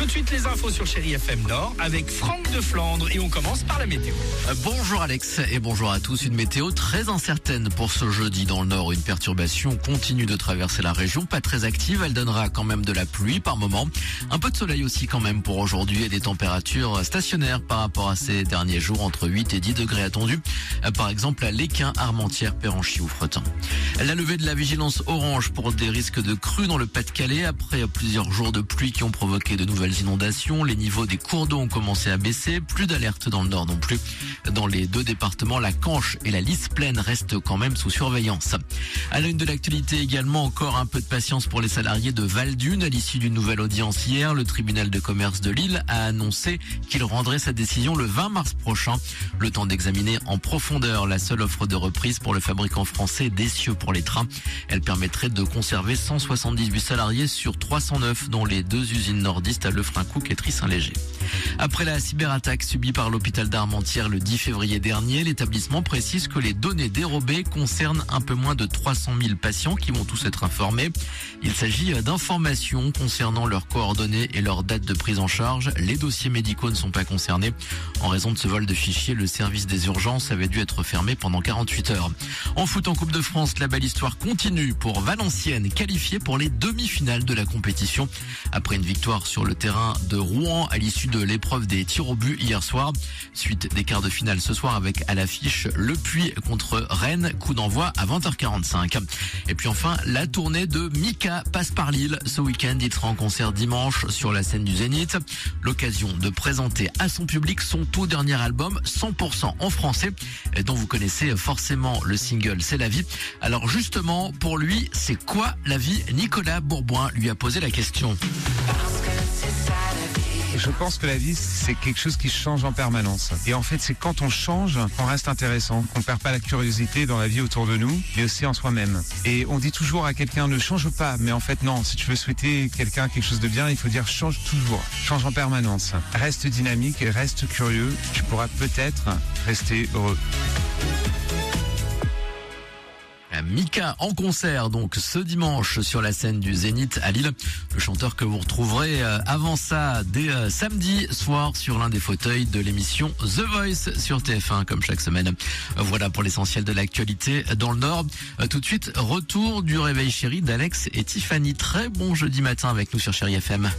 Tout de suite les infos sur Chéri FM Nord avec Franck de Flandre et on commence par la météo. Euh, Bonjour Alex et bonjour à tous. Une météo très incertaine pour ce jeudi dans le nord. Une perturbation continue de traverser la région, pas très active. Elle donnera quand même de la pluie par moment. Un peu de soleil aussi quand même pour aujourd'hui et des températures stationnaires par rapport à ces derniers jours entre 8 et 10 degrés attendus. Euh, Par exemple à Léquin, Armentières, Péranchy ou Fretin. La levée de la vigilance orange pour des risques de crues dans le Pas-de-Calais après plusieurs jours de pluie qui ont provoqué de nouvelles inondations. Les niveaux des cours d'eau ont commencé à baisser. Plus d'alerte dans le nord non plus. Dans les deux départements, la Canche et la Lys Plaine restent quand même sous surveillance. À la une de l'actualité également, encore un peu de patience pour les salariés de Val-d'Une. À l'issue d'une nouvelle audience hier, le tribunal de commerce de Lille a annoncé qu'il rendrait sa décision le 20 mars prochain. Le temps d'examiner en profondeur la seule offre de reprise pour le fabricant français d'essieux pour les trains. Elle permettrait de conserver 178 salariés sur 309 dans les deux usines nordistes à Lefrancouc et Tris-Saint-Léger. Après la cyberattaque subie par l'hôpital d'Armentières le 10 février dernier, l'établissement précise que les données dérobées concernent un peu moins de 300 000 patients qui vont tous être informés. Il s'agit d'informations concernant leurs coordonnées et leur date de prise en charge. Les dossiers médicaux ne sont pas concernés. En raison de ce vol de fichiers, le service des urgences avait dû être fermé pendant 48 heures. En foot en Coupe de France, la belle histoire continue pour Valenciennes, qualifiée pour les demi-finales de la compétition. Après une victoire sur le terrain de Rouen à l'issue de l'épreuve des tirs au but hier soir. Suite des quarts de finale ce soir avec à l'affiche Le Puy contre Rennes, coup d'envoi à 20h45. Et puis enfin, la tournée de Mika passe par Lille. Ce week-end, il sera en concert dimanche sur la scène du Zénith. L'occasion de présenter à son public son tout dernier album 100% en français, dont vous connaissez forcément le single C'est la vie. Alors justement, pour lui, c'est quoi la vie? Nicolas Bourboin lui a posé la question. Je pense que la vie, c'est quelque chose qui change en permanence. Et en fait, c'est quand on change qu'on reste intéressant, qu'on perd pas la curiosité dans la vie autour de nous, mais aussi en soi-même. Et on dit toujours à quelqu'un ne change pas, mais en fait non, si tu veux souhaiter quelqu'un quelque chose de bien, il faut dire change toujours, change en permanence. Reste dynamique et reste curieux, tu pourras peut-être rester heureux. Mika en concert donc ce dimanche sur la scène du Zénith à Lille. Le chanteur que vous retrouverez euh, avant ça dès euh, samedi soir sur l'un des fauteuils de l'émission The Voice sur TF1 comme chaque semaine. Voilà pour l'essentiel de l'actualité dans le Nord. Euh, Tout de suite, retour du réveil chéri d'Alex et Tiffany. Très bon jeudi matin avec nous sur Chéri FM.